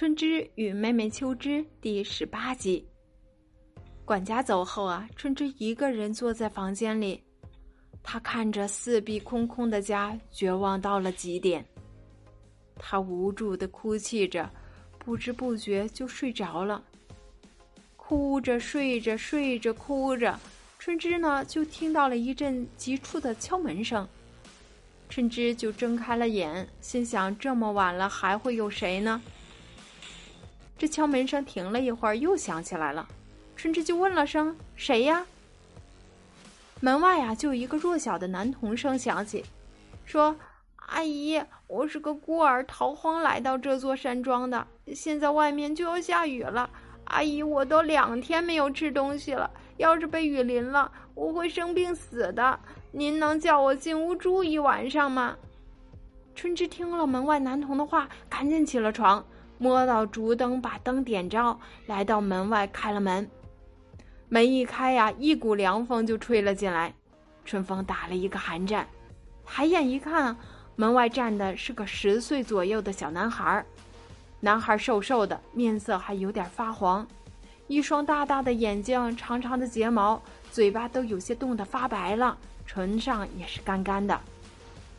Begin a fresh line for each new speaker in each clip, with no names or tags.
春枝与妹妹秋枝第十八集。管家走后啊，春枝一个人坐在房间里，她看着四壁空空的家，绝望到了极点。她无助的哭泣着，不知不觉就睡着了。哭着睡着睡着哭着，春枝呢就听到了一阵急促的敲门声。春枝就睁开了眼，心想：这么晚了，还会有谁呢？这敲门声停了一会儿，又响起来了。春枝就问了声：“谁呀？”门外呀，就有一个弱小的男童声响起，说：“阿姨，我是个孤儿，逃荒来到这座山庄的。现在外面就要下雨了，阿姨，我都两天没有吃东西了。要是被雨淋了，我会生病死的。您能叫我进屋住一晚上吗？”春枝听了门外男童的话，赶紧起了床。摸到烛灯，把灯点着，来到门外开了门。门一开呀，一股凉风就吹了进来，春风打了一个寒战。抬眼一看，门外站的是个十岁左右的小男孩。男孩瘦瘦的，面色还有点发黄，一双大大的眼睛，长长的睫毛，嘴巴都有些冻得发白了，唇上也是干干的。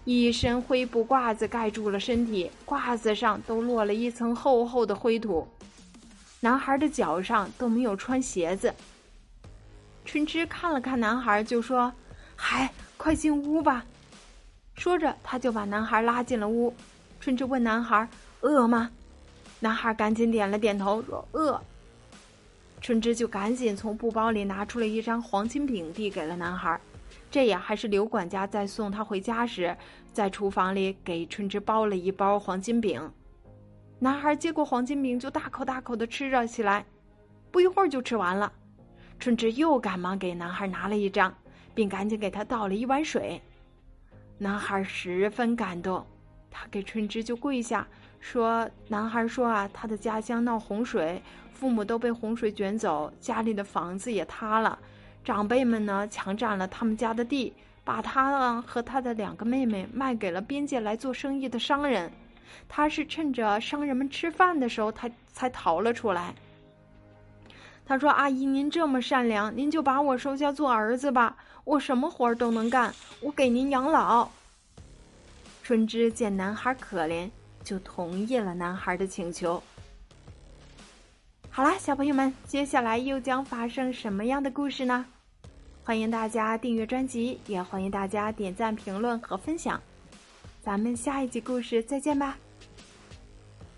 一身灰布褂子盖住了身体，褂子上都落了一层厚厚的灰土。男孩的脚上都没有穿鞋子。春枝看了看男孩，就说：“嗨，快进屋吧。”说着，他就把男孩拉进了屋。春枝问男孩：“饿吗？”男孩赶紧点了点头，说：“饿。”春枝就赶紧从布包里拿出了一张黄金饼，递给了男孩。这也还是刘管家在送他回家时，在厨房里给春枝包了一包黄金饼。男孩接过黄金饼，就大口大口的吃了起来，不一会儿就吃完了。春枝又赶忙给男孩拿了一张，并赶紧给他倒了一碗水。男孩十分感动，他给春枝就跪下说：“男孩说啊，他的家乡闹洪水，父母都被洪水卷走，家里的房子也塌了。”长辈们呢，强占了他们家的地，把他呢和他的两个妹妹卖给了边界来做生意的商人。他是趁着商人们吃饭的时候，他才逃了出来。他说：“阿姨，您这么善良，您就把我收下做儿子吧，我什么活都能干，我给您养老。”春枝见男孩可怜，就同意了男孩的请求。好啦，小朋友们，接下来又将发生什么样的故事呢？欢迎大家订阅专辑，也欢迎大家点赞、评论和分享。咱们下一集故事再见吧。